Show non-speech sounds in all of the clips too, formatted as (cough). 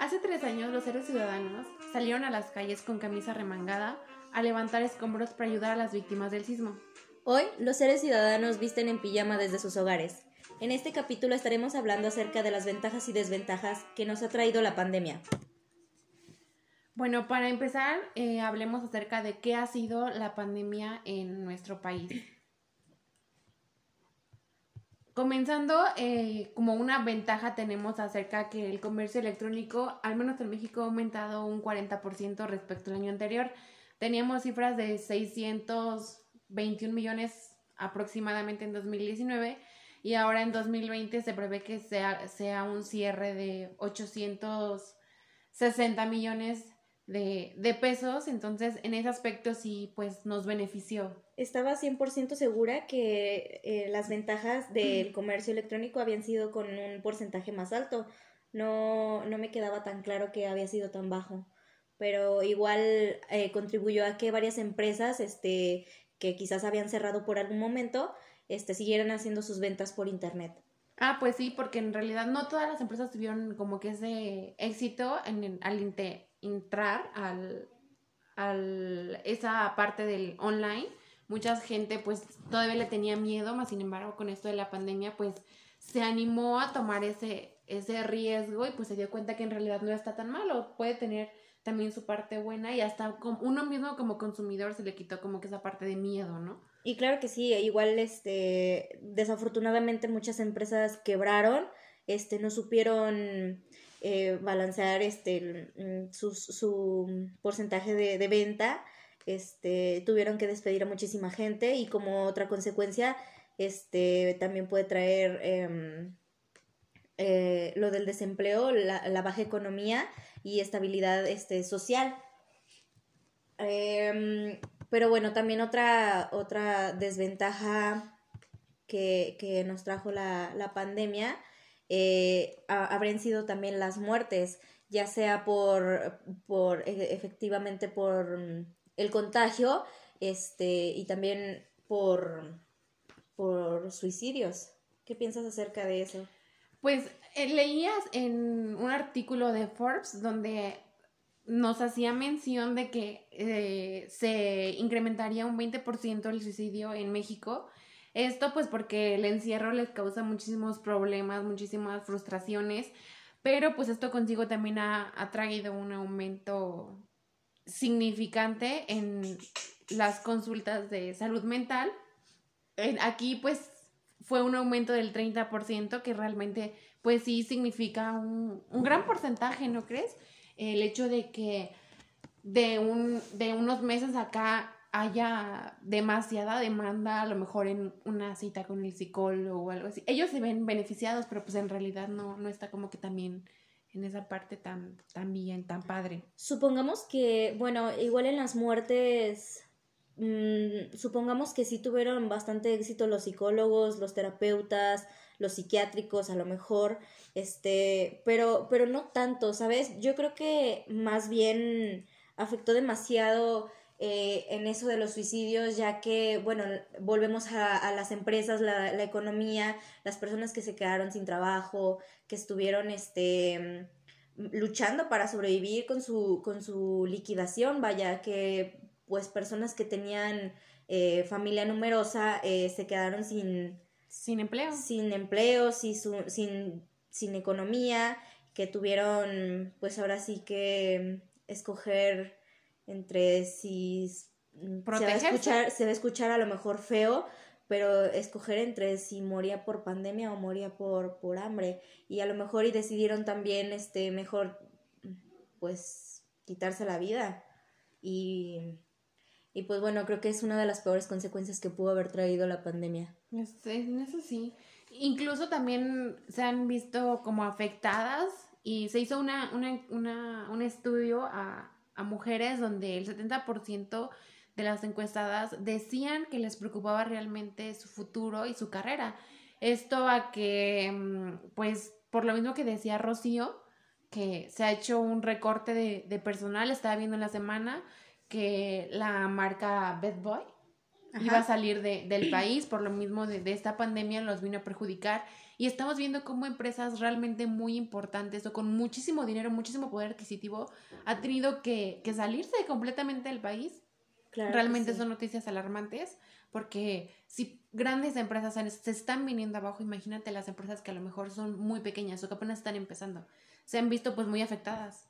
Hace tres años los seres ciudadanos salieron a las calles con camisa remangada a levantar escombros para ayudar a las víctimas del sismo. Hoy los seres ciudadanos visten en pijama desde sus hogares. En este capítulo estaremos hablando acerca de las ventajas y desventajas que nos ha traído la pandemia. Bueno, para empezar, eh, hablemos acerca de qué ha sido la pandemia en nuestro país. Comenzando, eh, como una ventaja tenemos acerca que el comercio electrónico, al menos en México, ha aumentado un 40% respecto al año anterior. Teníamos cifras de 621 millones aproximadamente en 2019 y ahora en 2020 se prevé que sea, sea un cierre de 860 millones de, de, pesos, entonces en ese aspecto sí, pues nos benefició. Estaba 100% segura que eh, las ventajas del comercio electrónico habían sido con un porcentaje más alto. No, no me quedaba tan claro que había sido tan bajo, pero igual eh, contribuyó a que varias empresas este, que quizás habían cerrado por algún momento este, siguieran haciendo sus ventas por internet. Ah, pues sí, porque en realidad no todas las empresas tuvieron como que ese éxito en, al, entrar al, al, esa parte del online. Mucha gente pues todavía le tenía miedo, más sin embargo con esto de la pandemia pues se animó a tomar ese, ese riesgo y pues se dio cuenta que en realidad no está tan malo, puede tener también su parte buena y hasta uno mismo como consumidor se le quitó como que esa parte de miedo, ¿no? Y claro que sí, igual este desafortunadamente muchas empresas quebraron, este no supieron eh, balancear este, mm, su, su porcentaje de, de, venta, este, tuvieron que despedir a muchísima gente y como otra consecuencia, este, también puede traer eh, eh, lo del desempleo, la, la, baja economía y estabilidad este, social. Em, pero bueno, también otra, otra desventaja que, que nos trajo la, la pandemia eh, habrían sido también las muertes, ya sea por, por e, efectivamente por mm, el contagio, este, y también por, por suicidios. ¿Qué piensas acerca de eso? Pues eh, leías en un artículo de Forbes donde nos hacía mención de que eh, se incrementaría un 20% el suicidio en México esto pues porque el encierro les causa muchísimos problemas, muchísimas frustraciones, pero pues esto consigo también ha, traído un aumento significante en las consultas de salud mental. aquí pues fue un aumento del 30% que realmente pues sí significa un, un gran porcentaje, ¿no crees? El hecho de que de, un, de unos meses acá haya demasiada demanda, a lo mejor en una cita con el psicólogo o algo así. Ellos se ven beneficiados, pero pues en realidad no, no está como que también en esa parte tan, tan bien, tan padre. Supongamos que, bueno, igual en las muertes, mmm, supongamos que sí tuvieron bastante éxito los psicólogos, los terapeutas, los psiquiátricos, a lo mejor, este, pero, pero no tanto, ¿sabes? Yo creo que más bien afectó demasiado eh, en eso de los suicidios, ya que, bueno, volvemos a, las empresas, la, la, economía, las personas que se quedaron sin trabajo, que estuvieron este, luchando para sobrevivir con su, con su liquidación, vaya, que pues personas que tenían eh, familia numerosa eh, se quedaron sin... Sin empleo. Sin empleo, sin, sin, sin economía, que tuvieron pues ahora sí que escoger entre si se va, a escuchar, se va a escuchar a lo mejor feo, pero escoger entre si moría por pandemia o moría por, por hambre. Y a lo mejor y decidieron también este mejor pues quitarse la vida. Y, y pues bueno, creo que es una de las peores consecuencias que pudo haber traído la pandemia. Eso sí. Incluso también se han visto como afectadas y se hizo una, una, una, un estudio a, a mujeres donde el 70% de las encuestadas decían que les preocupaba realmente su futuro y su carrera. Esto a que, mm, pues, por lo mismo que decía Rocío, que se ha hecho un recorte de, de personal, estaba viendo en la semana que la marca Bad Boy iba a salir de, del país, por lo mismo de, de, esta pandemia los vino a perjudicar. Y estamos viendo cómo empresas realmente muy importantes o con muchísimo dinero, muchísimo poder adquisitivo, ha tenido que, que salirse completamente del país. realmente son noticias alarmantes porque si grandes empresas se están viniendo abajo, imagínate las empresas que a lo mejor son muy pequeñas o que apenas están empezando, se han visto pues muy afectadas.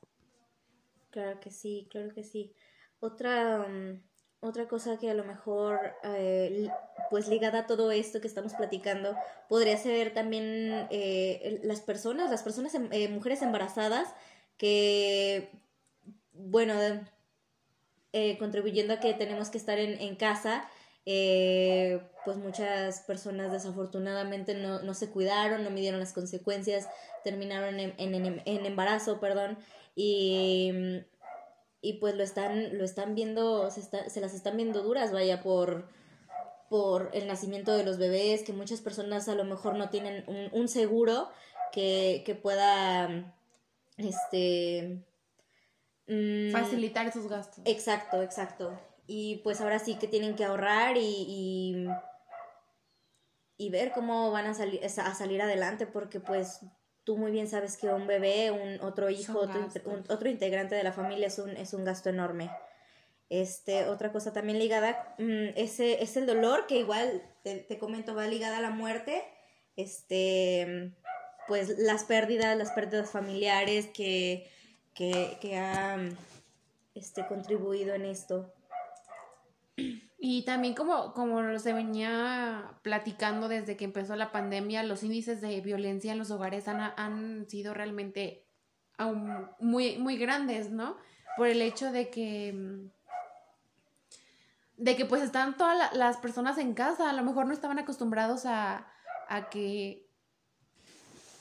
Claro que sí, claro que sí. Otra, mm, otra cosa que a lo mejor, eh, pues ligada a todo esto que estamos platicando, podría ser también eh, las personas, las personas, em, eh, mujeres embarazadas que, bueno, contribuyendo a que tenemos que estar en, en casa, pues muchas personas desafortunadamente no, no, se cuidaron, no midieron las consecuencias, terminaron en, en, en embarazo, perdón, y y pues lo están, lo están viendo, se, se las están viendo duras, vaya, por, por el nacimiento de los bebés, que muchas personas a lo mejor no tienen un, seguro que, que, pueda, este... Mm, Facilitar esos gastos. Exacto, exacto. Y pues ahora sí que tienen que ahorrar y, y, y ver cómo van a, salir a salir adelante, porque pues tú muy bien sabes que un bebé, un otro hijo, otro, integrante de la familia es un, es un gasto enorme. Este, otra cosa también ligada, mm, ese es el dolor que igual, te, comento, va ligada a la muerte. Este, pues las pérdidas, las pérdidas familiares que, que, que han este, contribuido en esto. Y también como, como se venía platicando desde que empezó la pandemia, los índices de violencia en los hogares han, han sido realmente aún muy, muy grandes, ¿no? Por el hecho de que de que pues están todas las personas en casa, a lo mejor no estaban acostumbrados a, a que,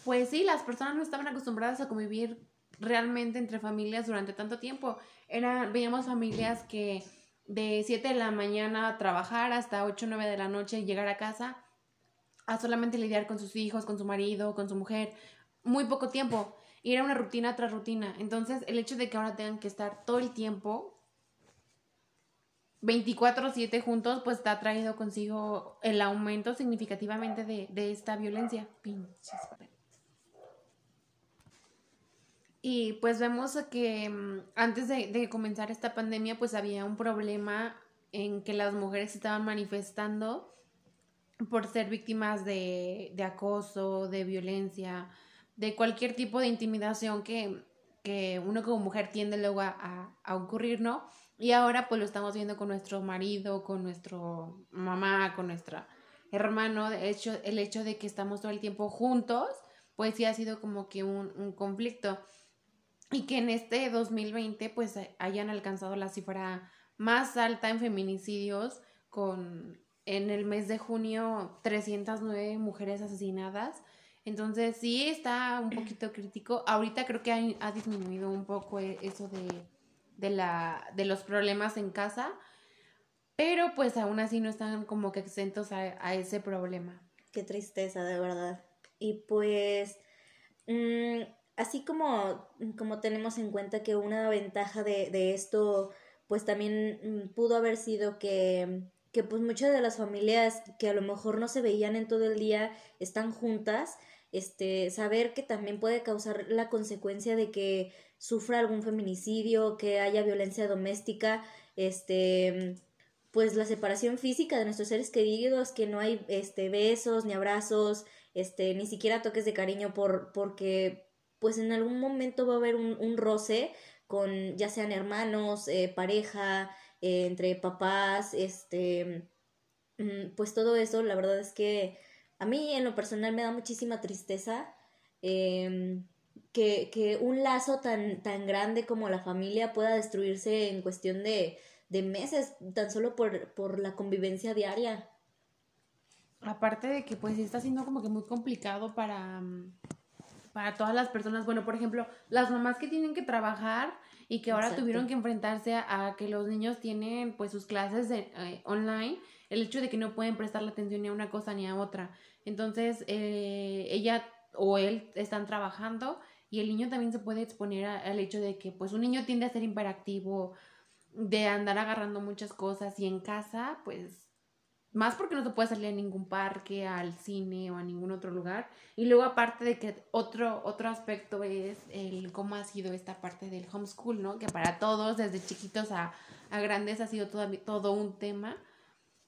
pues sí, las personas no estaban acostumbradas a convivir realmente entre familias durante tanto tiempo. Era, veíamos familias que de 7 de la mañana a trabajar hasta 8 o 9 de la noche llegar a casa a solamente lidiar con sus hijos, con su marido, con su mujer, muy poco tiempo. Y era una rutina tras rutina. Entonces, el hecho de que ahora tengan que estar todo el tiempo 24-7 juntos, pues ha traído consigo el aumento significativamente de, de esta violencia. Pinches y pues vemos que mm, antes de, comenzar esta pandemia, pues había un problema en que las mujeres estaban manifestando por ser víctimas de, acoso, de violencia, de cualquier tipo de intimidación que, uno como mujer tiende luego a, ocurrir, ¿no? Y ahora pues lo estamos viendo con nuestro marido, con nuestro mamá, con nuestro hermano. De hecho, el hecho de que estamos todo el tiempo juntos, pues sí ha sido como que un, un conflicto y que en este 2020 pues hayan alcanzado la cifra más alta en feminicidios con en el mes de junio 309 mujeres asesinadas. Entonces sí está un poquito crítico. Ahorita creo que ha, disminuido un poco e, eso de, de, la, de los problemas en casa, pero pues aún así no están como que exentos a, ese problema. Qué tristeza, de verdad. Y pues... Mmm así como, como tenemos en cuenta que una ventaja de, de esto, pues también mm, pudo haber sido que, que pues muchas de las familias que a lo mejor no se veían en todo el día están juntas, este, saber que también puede causar la consecuencia de que sufra algún feminicidio, que haya violencia doméstica, este, pues la separación física de nuestros seres queridos, que no hay este besos ni abrazos, este, ni siquiera toques de cariño por porque pues en algún momento va a haber un, roce con ya sean hermanos, eh, pareja, eh, entre papás, este, mm, pues todo eso, la verdad es que a mí en lo personal me da muchísima tristeza em, que, que, un lazo tan, tan grande como la familia pueda destruirse en cuestión de, de meses, tan solo por, por la convivencia diaria. Aparte de que pues está siendo como que muy complicado para, mm, para todas las personas. Bueno, por ejemplo, las mamás que tienen que trabajar y que ahora tuvieron que enfrentarse a, que los niños tienen pues sus clases de, eh, online, el hecho de que no pueden prestarle atención ni a una cosa ni a otra. Entonces, eh, ella o él están trabajando y el niño también se puede exponer al hecho de que pues un niño tiende a ser imperactivo, de andar agarrando muchas cosas y en casa pues más porque no se puede salir a ningún parque, al cine o a ningún otro lugar. Y luego aparte de que otro, otro aspecto es el cómo ha sido esta parte del homeschool, ¿no? Que para todos, desde chiquitos a, a grandes, ha sido todo, todo un tema.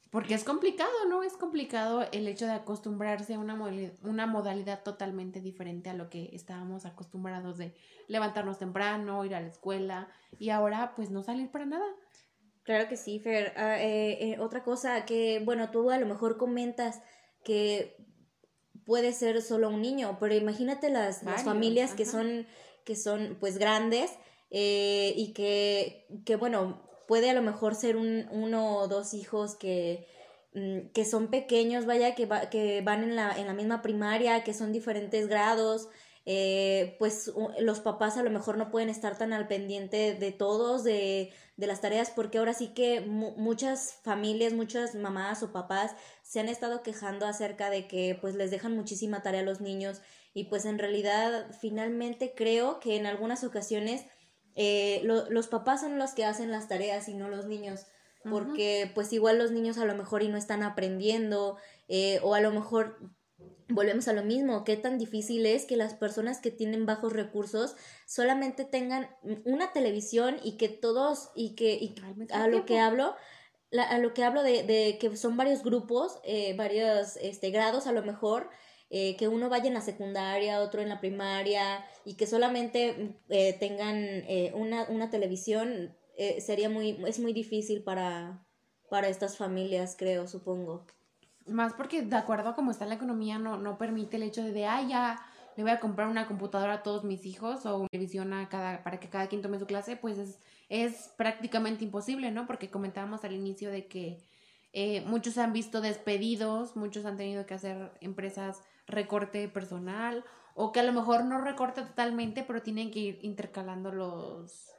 Porque es complicado, ¿no? Es complicado el hecho de acostumbrarse a una, una modalidad totalmente diferente a lo que estábamos acostumbrados de levantarnos temprano, ir a la escuela y ahora pues no salir para nada. Claro que sí, Fer. Ah, eh, eh, otra cosa que, bueno, tú a lo mejor comentas que puede ser solo un niño, pero imagínate las, las familias que son, que son pues grandes eh, y que, que, bueno, puede a lo mejor ser un, uno o dos hijos que, mm, que son pequeños, vaya, que, que van en la, en la misma primaria, que son diferentes grados, eh, pues los papás a lo mejor no pueden estar tan al pendiente de todos, de, de las tareas, porque ahora sí que muchas familias, muchas mamás o papás se han estado quejando acerca de que pues les dejan muchísima tarea a los niños y pues en realidad finalmente creo que en algunas ocasiones eh, los papás son los que hacen las tareas y no los niños porque pues igual los niños a lo mejor y no están aprendiendo eh, o a lo mejor volvemos a lo mismo, qué tan difícil es que las personas que tienen bajos recursos solamente tengan una televisión y que todos, y que a lo que hablo, a lo que hablo de, de que son varios grupos, eh, varios este, grados a lo mejor, eh, que uno vaya en la secundaria, otro en la primaria y que solamente eh, tengan eh, una, una, televisión, sería muy, es muy difícil para, para estas familias, creo, supongo. Más porque de acuerdo a cómo está la economía no, no permite el hecho de, de, ah, ya le voy a comprar una computadora a todos mis hijos o una televisión a cada, para que cada quien tome su clase, pues es, es prácticamente imposible, ¿no? Porque comentábamos al inicio de que eh, muchos han visto despedidos, muchos han tenido que hacer empresas recorte personal o que a lo mejor no recorte totalmente, pero tienen que ir intercalando los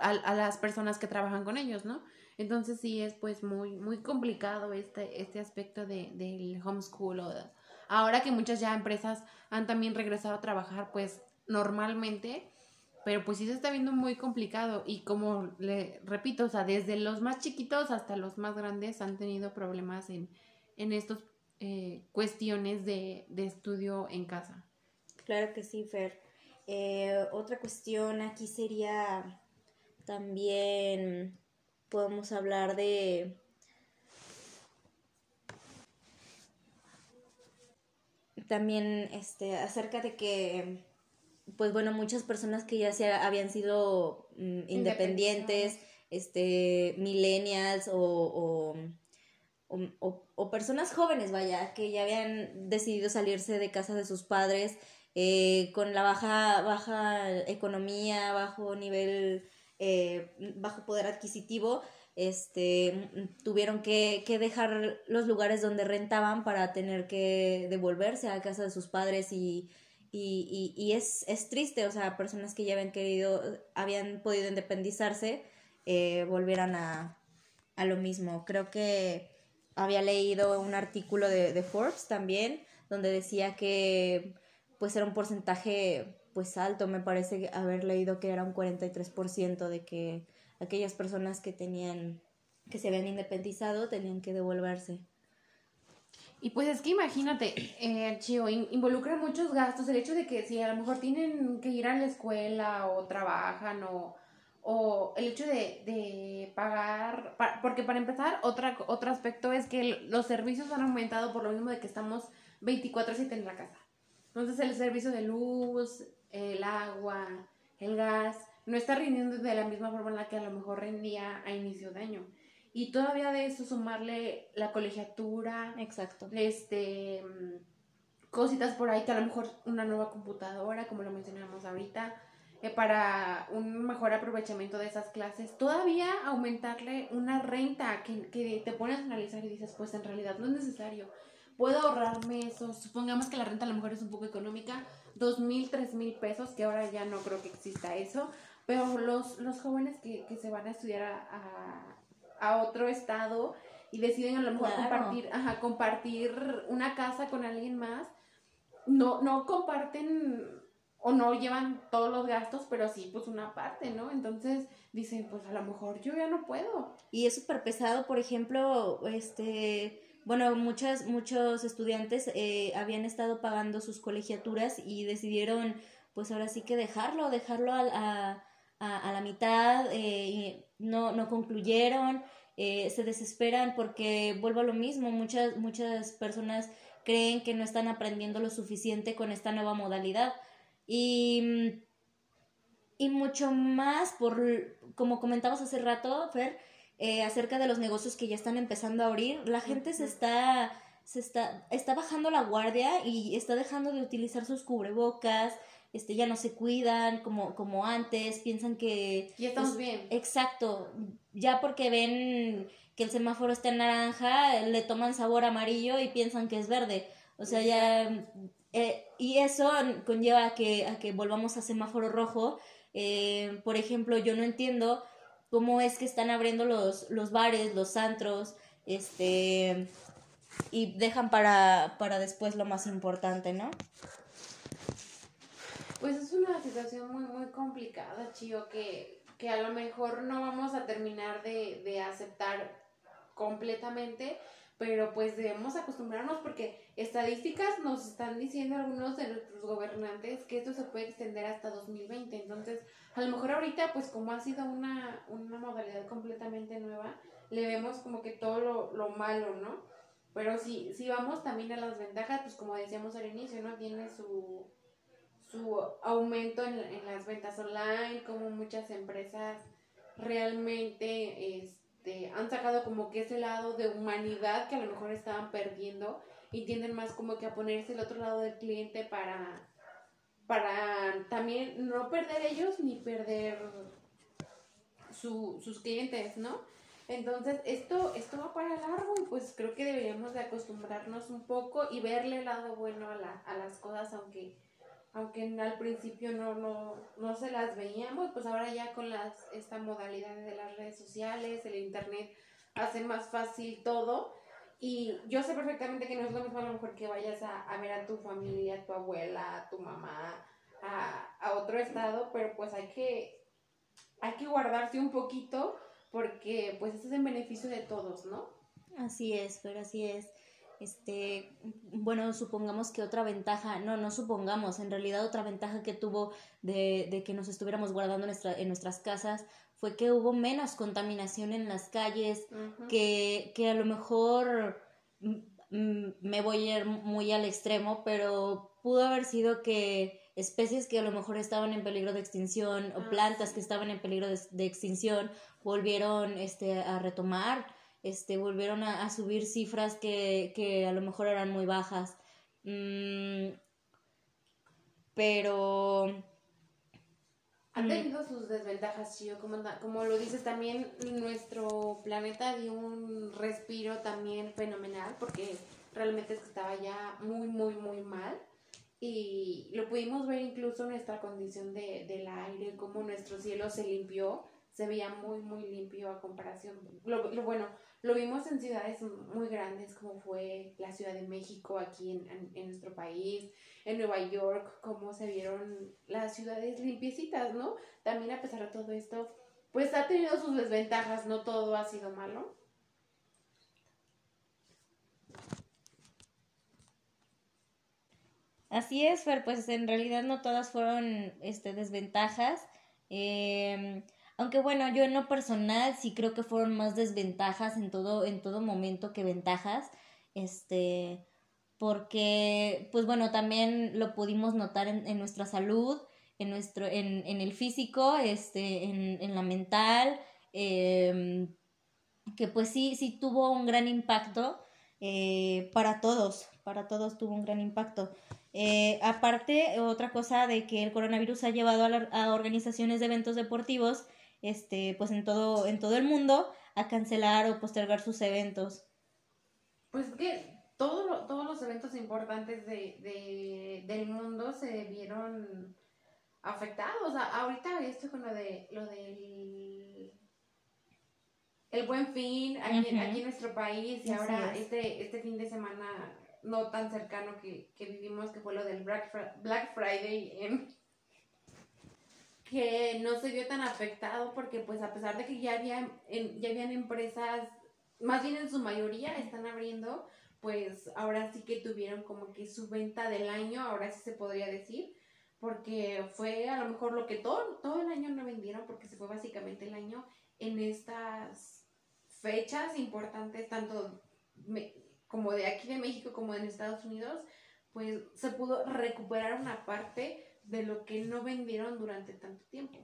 a, a, las personas que trabajan con ellos, ¿no? Entonces sí es pues muy, muy complicado este, este aspecto de, del homeschool. O ahora que muchas ya empresas han también regresado a trabajar pues normalmente, pero pues sí se está viendo muy complicado y como le repito, o sea, desde los más chiquitos hasta los más grandes han tenido problemas en, en estos eh, cuestiones de, de, estudio en casa. Claro que sí, Fer. Eh, otra cuestión aquí sería también podemos hablar de también este acerca de que pues bueno muchas personas que ya se habían sido mm, independientes este millennials o, o, personas jóvenes vaya que ya habían decidido salirse de casa de sus padres eh, con la baja baja economía bajo nivel eh, bajo poder adquisitivo, este, tuvieron que, que, dejar los lugares donde rentaban para tener que devolverse a casa de sus padres y, y, y, es, es, triste, o sea, personas que ya habían querido, habían podido independizarse, eh, volvieran a, a lo mismo. Creo que había leído un artículo de, de Forbes también, donde decía que pues era un porcentaje pues alto, me parece haber leído que era un 43% de que aquellas personas que tenían, que se habían independizado tenían que devolverse. Y pues es que imagínate, eh, involucra muchos gastos. El hecho de que si a lo mejor tienen que ir a la escuela o trabajan o, o el hecho de, de pagar, porque para empezar, otra, otro aspecto es que los servicios han aumentado por lo mismo de que estamos 24/7 en la casa. Entonces el servicio de luz, el agua, el gas, no está rindiendo de la misma forma en la que a lo mejor rendía a inicio de año. Y todavía de eso sumarle la colegiatura. Exacto. Este cositas por ahí que a lo mejor una nueva computadora, como lo mencionamos ahorita, eh, para un mejor aprovechamiento de esas clases. Todavía aumentarle una renta que, que te pones a analizar y dices, pues en realidad no es necesario. Puedo ahorrarme eso. Supongamos que la renta a lo mejor es un poco económica, dos mil, tres mil pesos, que ahora ya no creo que exista eso, pero los, los jóvenes que, que se van a estudiar a, a, otro estado y deciden a lo mejor compartir, ajá, compartir una casa con alguien más, no, no comparten o no llevan todos los gastos, pero sí, pues una parte, ¿no? Entonces dicen, pues a lo mejor yo ya no puedo. Y es súper pesado, por ejemplo, este, bueno, muchas, muchos estudiantes eh, habían estado pagando sus colegiaturas y decidieron, pues ahora sí que dejarlo, dejarlo a, a, a la mitad, eh, no, no concluyeron, eh, se desesperan porque vuelvo a lo mismo, muchas, muchas personas creen que no están aprendiendo lo suficiente con esta nueva modalidad. Y, y mucho más por, como comentabas hace rato, Fer, eh, acerca de los negocios que ya están empezando a abrir, la gente se está se está, está bajando la guardia y está dejando de utilizar sus cubrebocas, este, ya no se cuidan como, como antes, piensan que... Ya estamos bien. Exacto, ya porque ven que el semáforo está en naranja, le toman sabor amarillo y piensan que es verde. O sea, ya... Eh, y eso conlleva a que, a que volvamos a semáforo rojo. Eh, por ejemplo, yo no entiendo cómo es que están abriendo los, los bares, los antros, este y dejan para, para después lo más importante, ¿no? Pues es una situación muy, muy complicada, Chío, que, que a lo mejor no vamos a terminar de, de aceptar completamente, pero pues debemos acostumbrarnos porque estadísticas nos están diciendo algunos de nuestros gobernantes que esto se puede extender hasta 2020. Entonces, a lo mejor ahorita, pues como ha sido una, una modalidad completamente nueva, le vemos como que todo lo, lo malo, ¿no? Pero si, si vamos también a las ventajas, pues como decíamos al inicio, ¿no? Tiene su, su aumento en, en las ventas online, como muchas empresas realmente este, han sacado como que ese lado de humanidad que a lo mejor estaban perdiendo y tienden más como que a ponerse el otro lado del cliente para, para también no perder ellos ni perder su, sus clientes, ¿no? Entonces, esto, esto va para largo y pues creo que deberíamos de acostumbrarnos un poco y verle el lado bueno a, la, a las cosas, aunque, aunque al principio no, no, no se las veíamos, pues ahora ya con las, esta modalidad de las redes sociales, el internet, hace más fácil todo. Y yo sé perfectamente que no es lo mismo a lo mejor que vayas a, a ver a tu familia, a tu abuela, a tu mamá, a, a otro estado, pero pues hay que, hay que guardarse un poquito porque pues esto es en beneficio de todos, ¿no? Así es, pero así es. Este, bueno, supongamos que otra ventaja, no, no supongamos, en realidad otra ventaja que tuvo de, de que nos estuviéramos guardando nuestra, en nuestras casas fue que hubo menos contaminación en las calles, que, que a lo mejor me voy a ir muy al extremo, pero pudo haber sido que especies que a lo mejor estaban en peligro de extinción o ah, plantas que estaban en peligro de, extinción volvieron este, a retomar, este, volvieron a, subir cifras que, que, a lo mejor eran muy bajas. Mm, pero... Ha mm. tenido sus desventajas, Chio, como, como lo dices también, nuestro planeta dio un respiro también fenomenal porque realmente estaba ya muy, muy, muy mal y lo pudimos ver incluso en nuestra condición de, del aire, como nuestro cielo se limpió, se veía muy, muy limpio a comparación. Lo, lo, bueno, lo vimos en ciudades muy grandes como fue la Ciudad de México aquí en, en, nuestro país, en Nueva York, cómo se vieron las ciudades limpiecitas, ¿no? También a pesar de todo esto, pues ha tenido sus desventajas, no todo ha sido malo. Así es, Fer, pues en realidad no todas fueron este, desventajas. Em, aunque bueno, yo en lo personal sí creo que fueron más desventajas en todo, en todo momento que ventajas. Este, porque, pues bueno, también lo pudimos notar en, en nuestra salud, en nuestro, en, en el físico, este, en, en la mental, eh, que pues sí, sí tuvo un gran impacto eh, para todos, para todos tuvo un gran impacto. Eh, aparte, otra cosa de que el coronavirus ha llevado a, organizaciones de eventos deportivos, este, pues en todo, en todo el mundo, a cancelar o postergar sus eventos. Pues que todo todos los eventos importantes de, de, del mundo se vieron afectados. ahorita esto con lo de lo del el buen fin aquí, aquí en nuestro país y ahora este, este fin de semana no tan cercano que, que vivimos, que fue lo del Black, Black Friday en, que no se vio tan afectado porque pues a pesar de que ya, había, ya habían empresas, más bien en su mayoría están abriendo, pues ahora sí que tuvieron como que su venta del año, ahora sí se podría decir, porque fue a lo mejor lo que todo, todo el año no vendieron, porque se fue básicamente el año en estas fechas importantes, tanto como de aquí de México como en Estados Unidos, pues se pudo recuperar una parte de lo que no vendieron durante tanto tiempo.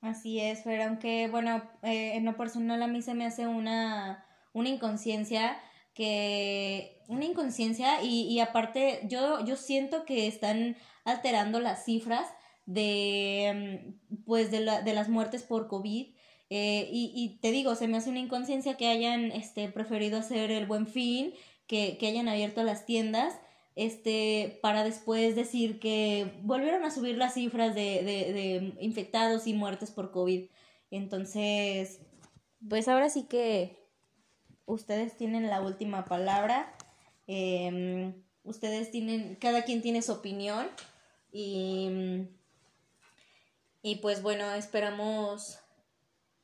Así es, pero aunque, bueno, eh, en lo personal a mí se me hace una, una inconsciencia que una inconsciencia y, y aparte yo, yo siento que están alterando las cifras de pues de, la, de las muertes por COVID eh, y, y, te digo, se me hace una inconsciencia que hayan este, preferido hacer el buen fin, que, que hayan abierto las tiendas este, para después decir que volvieron a subir las cifras de, de, de infectados y muertes por COVID. Entonces, pues ahora sí que ustedes tienen la última palabra. Em, ustedes tienen, cada quien tiene su opinión. Y, y pues bueno, esperamos,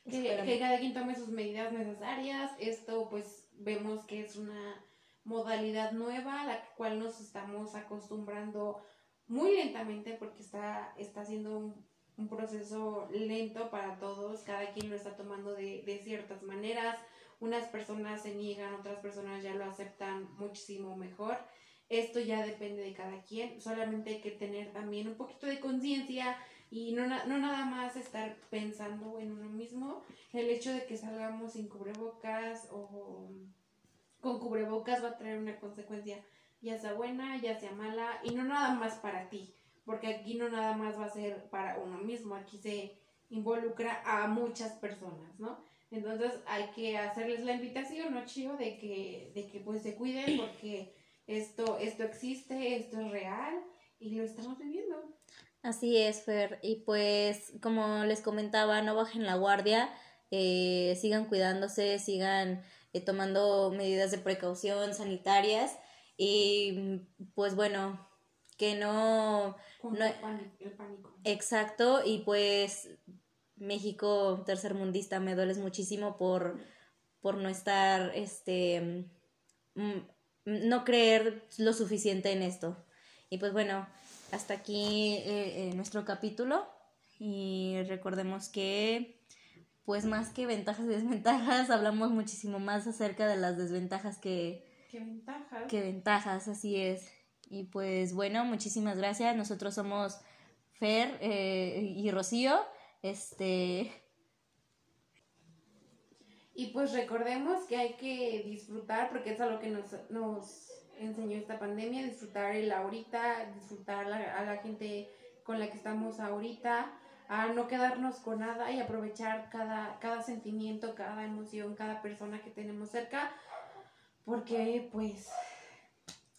Que, que cada quien tome sus medidas necesarias. Esto pues vemos que es una modalidad nueva a la cual nos estamos acostumbrando muy lentamente porque está, está siendo un, proceso lento para todos, cada quien lo está tomando de, de ciertas maneras, unas personas se niegan, otras personas ya lo aceptan muchísimo mejor. Esto ya depende de cada quien, solamente hay que tener también un poquito de conciencia y no, no nada más estar pensando en uno mismo. El hecho de que salgamos sin cubrebocas o con cubrebocas va a traer una consecuencia, ya sea buena, ya sea mala, y no nada más para ti, porque aquí no nada más va a ser para uno mismo, aquí se involucra a muchas personas, ¿no? Entonces hay que hacerles la invitación, ¿no, Chío? De que, de que pues se cuiden porque esto, esto existe, esto es real y lo estamos viviendo. Así es, Fer. Y pues, como les comentaba, no bajen la guardia, eh, sigan cuidándose, sigan eh, tomando medidas de precaución sanitarias y pues bueno, que no... no el pánico. Exacto, y pues México tercermundista me dueles muchísimo por, por no estar, este, mm, no creer lo suficiente en esto. Y pues bueno, hasta aquí eh, eh, nuestro capítulo y recordemos que pues más que ventajas y (laughs) desventajas, hablamos muchísimo más acerca de las desventajas que... ¿Qué ventajas? Que ventajas, así es. Y pues bueno, muchísimas gracias. Nosotros somos Fer eh, y Rocío. Este... Y pues recordemos que hay que disfrutar, porque es algo que nos, nos enseñó esta pandemia, disfrutar el ahorita, disfrutar a la gente con la que estamos ahorita, a no quedarnos con nada y aprovechar cada, cada sentimiento, cada emoción, cada persona que tenemos cerca, porque pues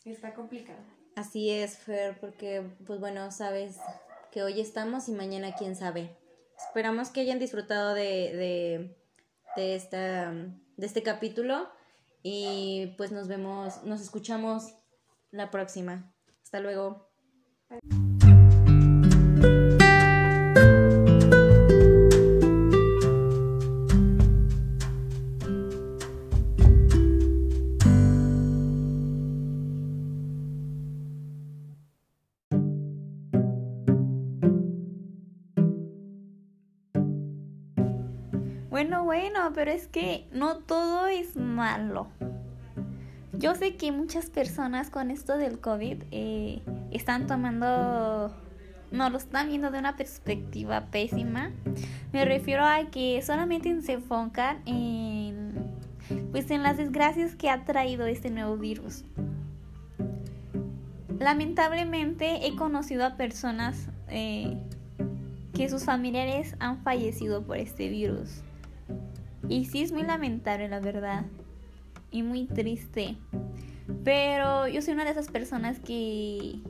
está complicado. Así es, Fer, porque pues bueno, sabes que hoy estamos y mañana quién sabe. Esperamos que hayan disfrutado de, de, de, esta, de este capítulo y pues nos vemos, nos escuchamos la próxima. Hasta luego. Bueno, pero es que no todo es malo. Yo sé que muchas personas con esto del COVID eh, están tomando, no lo están viendo de una perspectiva pésima. Me refiero a que solamente se enfocan en, pues en las desgracias que ha traído este nuevo virus. Lamentablemente he conocido a personas eh, que sus familiares han fallecido por este virus. Y sí es muy lamentable, la verdad. Y muy triste. Pero yo soy una de esas personas que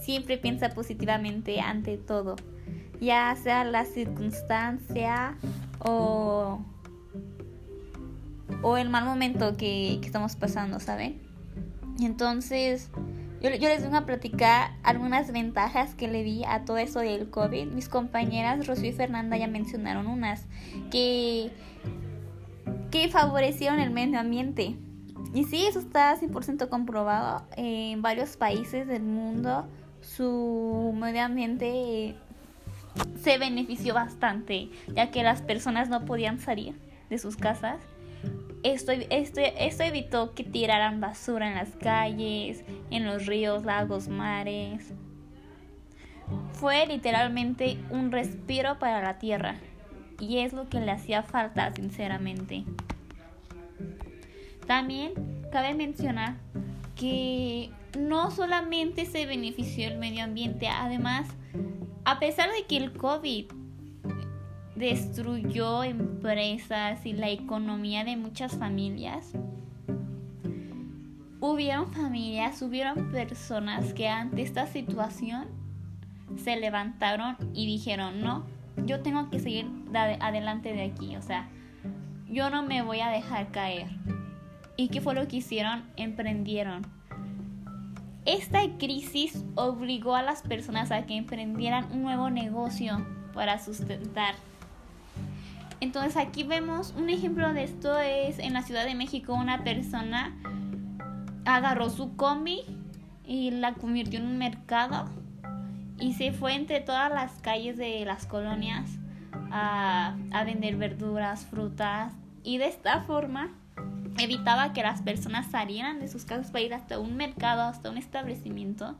siempre piensa positivamente ante todo. Ya sea la circunstancia o, o el mal momento que, estamos pasando, ¿saben? Entonces, Yo, les vengo a platicar algunas ventajas que le di a todo eso del COVID. Mis compañeras Rocío y Fernanda ya mencionaron unas que, que favorecieron el medio ambiente. Y sí, eso está 100% comprobado. En varios países del mundo su medio ambiente se benefició bastante, ya que las personas no podían salir de sus casas esto, esto, esto evitó que tiraran basura en las calles, en los ríos, lagos, mares. Fue literalmente un respiro para la tierra y es lo que le hacía falta sinceramente. También cabe mencionar que no solamente se benefició el medio ambiente, además, a pesar de que el COVID destruyó empresas y la economía de muchas familias. Hubieron familias, hubieron personas que ante esta situación se levantaron y dijeron, no, yo tengo que seguir adelante de aquí, o sea, yo no me voy a dejar caer. ¿Y qué fue lo que hicieron? Emprendieron. Esta crisis obligó a las personas a que emprendieran un nuevo negocio para sustentar entonces aquí vemos un ejemplo de esto es en la Ciudad de México una persona agarró su combi y la convirtió en un mercado y se fue entre todas las calles de las colonias a, vender verduras, frutas y de esta forma evitaba que las personas salieran de sus casas para ir hasta un mercado, hasta un establecimiento,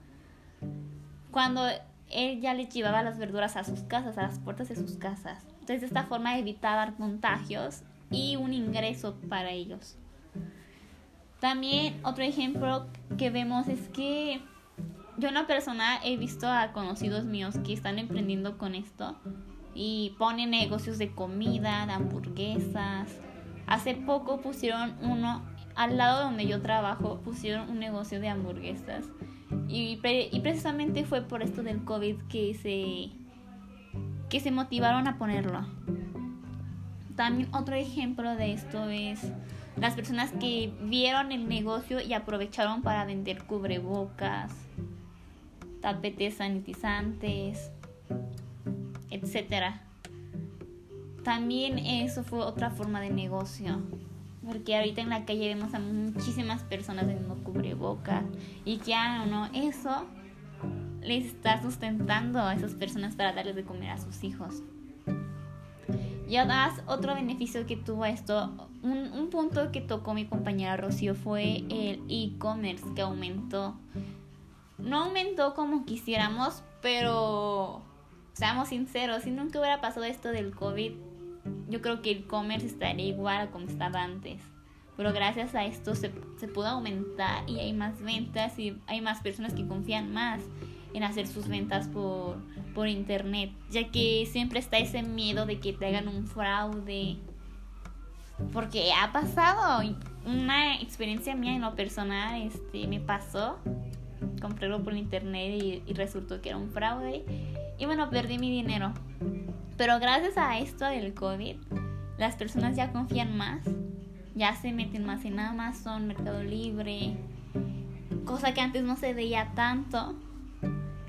cuando él ya les llevaba las verduras a sus casas, a las puertas de sus casas. Entonces de esta forma evitaba contagios y un ingreso para ellos. También otro ejemplo que vemos es que yo en una persona he visto a conocidos míos que están emprendiendo con esto y ponen negocios de comida, de hamburguesas. Hace poco pusieron uno al lado donde yo trabajo, pusieron un negocio de hamburguesas. Y, y precisamente fue por esto del COVID que se que se motivaron a ponerlo. También otro ejemplo de esto es las personas que vieron el negocio y aprovecharon para vender cubrebocas, tapetes sanitizantes, etc. También eso fue otra forma de negocio. Porque ahorita en la calle vemos a muchísimas personas vendiendo cubrebocas y ya no, eso les está sustentando a esas personas para darles de comer a sus hijos. Y además, otro beneficio que tuvo esto, un, un punto que tocó mi compañera Rocío fue el e-commerce que aumentó. No aumentó como quisiéramos, pero seamos sinceros, si nunca hubiera pasado esto del COVID, yo creo que el e-commerce estaría igual como estaba antes. Pero gracias a esto se, se pudo aumentar y hay más ventas y hay más personas que confían más en hacer sus ventas por, por internet, ya que siempre está ese miedo de que te hagan un fraude. Porque ha pasado una experiencia mía en lo personal, este, me pasó, compré por internet y, y resultó que era un fraude y bueno, perdí mi dinero. Pero gracias a esto del COVID, las personas ya confían más, ya se meten más en Amazon, Mercado Libre, cosa que antes no se veía tanto.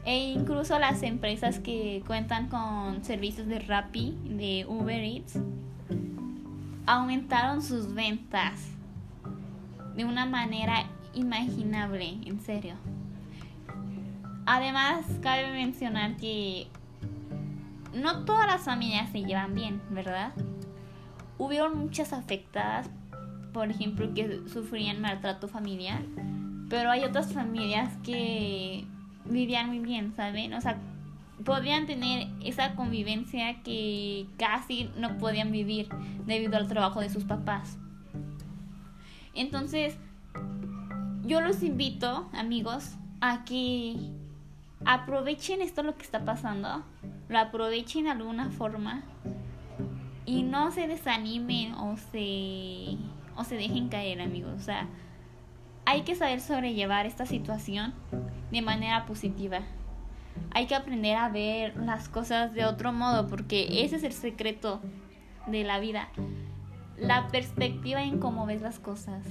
E incluso las empresas que cuentan con servicios de Rappi, de Uber Eats, aumentaron sus ventas de una manera imaginable, en serio. Además, cabe mencionar que no todas las familias se llevan bien, ¿verdad? Hubieron muchas afectadas, por ejemplo, que sufrían maltrato familiar, pero hay otras familias que vivían muy bien, ¿saben? O sea, podían tener esa convivencia que casi no podían vivir debido al trabajo de sus papás. Entonces, yo los invito, amigos, a que aprovechen esto lo que está pasando, lo aprovechen de alguna forma y no se desanimen o se o se dejen caer, amigos. O sea, hay que saber sobrellevar esta situación de manera positiva. Hay que aprender a ver las cosas de otro modo porque ese es el secreto de la vida. La perspectiva en cómo ves las cosas.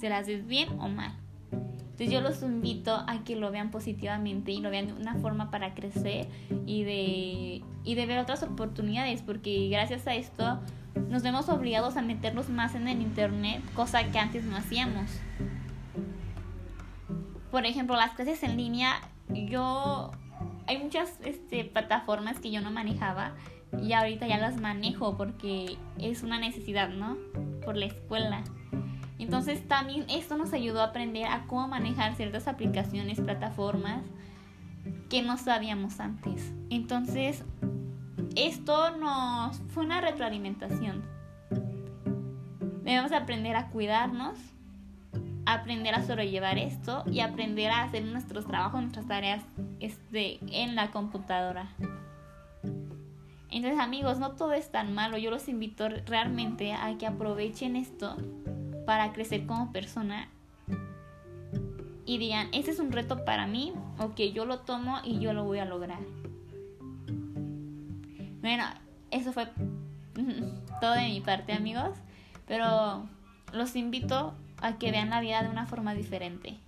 Se las ves bien o mal. Entonces yo los invito a que lo vean positivamente y lo vean de una forma para crecer y de, y de ver otras oportunidades, porque gracias a esto nos vemos obligados a meternos más en el Internet, cosa que antes no hacíamos. Por ejemplo, las clases en línea, yo... Hay muchas este, plataformas que yo no manejaba y ahorita ya las manejo porque es una necesidad, ¿no? Por la escuela. Entonces también esto nos ayudó a aprender a cómo manejar ciertas aplicaciones, plataformas que no sabíamos antes. Entonces esto nos fue una retroalimentación. Debemos aprender a cuidarnos, aprender a sobrellevar esto y aprender a hacer nuestros trabajos, nuestras tareas este, en la computadora. Entonces amigos, no todo es tan malo. Yo los invito realmente a que aprovechen esto para crecer como persona y digan, este es un reto para mí, ok, yo lo tomo y yo lo voy a lograr. Bueno, eso fue (laughs) todo de mi parte amigos, pero los invito a que vean la vida de una forma diferente.